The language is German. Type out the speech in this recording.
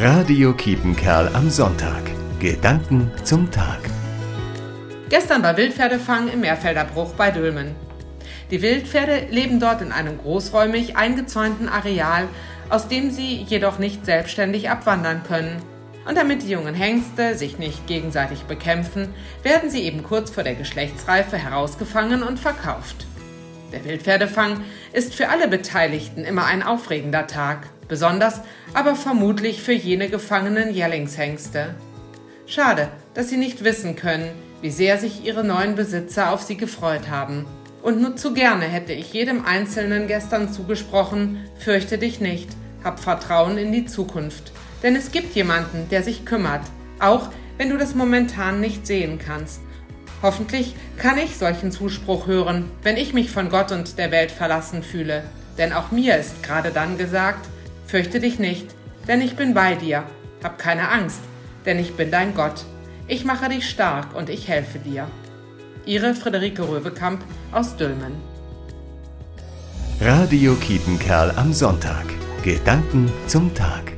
Radio Kiepenkerl am Sonntag. Gedanken zum Tag. Gestern war Wildpferdefang im Meerfelder Bruch bei Dülmen. Die Wildpferde leben dort in einem großräumig eingezäunten Areal, aus dem sie jedoch nicht selbstständig abwandern können. Und damit die jungen Hengste sich nicht gegenseitig bekämpfen, werden sie eben kurz vor der Geschlechtsreife herausgefangen und verkauft. Der Wildpferdefang ist für alle Beteiligten immer ein aufregender Tag, besonders aber vermutlich für jene gefangenen Jährlingshengste. Schade, dass sie nicht wissen können, wie sehr sich ihre neuen Besitzer auf sie gefreut haben. Und nur zu gerne hätte ich jedem Einzelnen gestern zugesprochen, fürchte dich nicht, hab Vertrauen in die Zukunft. Denn es gibt jemanden, der sich kümmert, auch wenn du das momentan nicht sehen kannst. Hoffentlich kann ich solchen Zuspruch hören, wenn ich mich von Gott und der Welt verlassen fühle. Denn auch mir ist gerade dann gesagt, fürchte dich nicht, denn ich bin bei dir. Hab keine Angst, denn ich bin dein Gott. Ich mache dich stark und ich helfe dir. Ihre Friederike Röwekamp aus Dülmen. Radio Kiepenkerl am Sonntag. Gedanken zum Tag.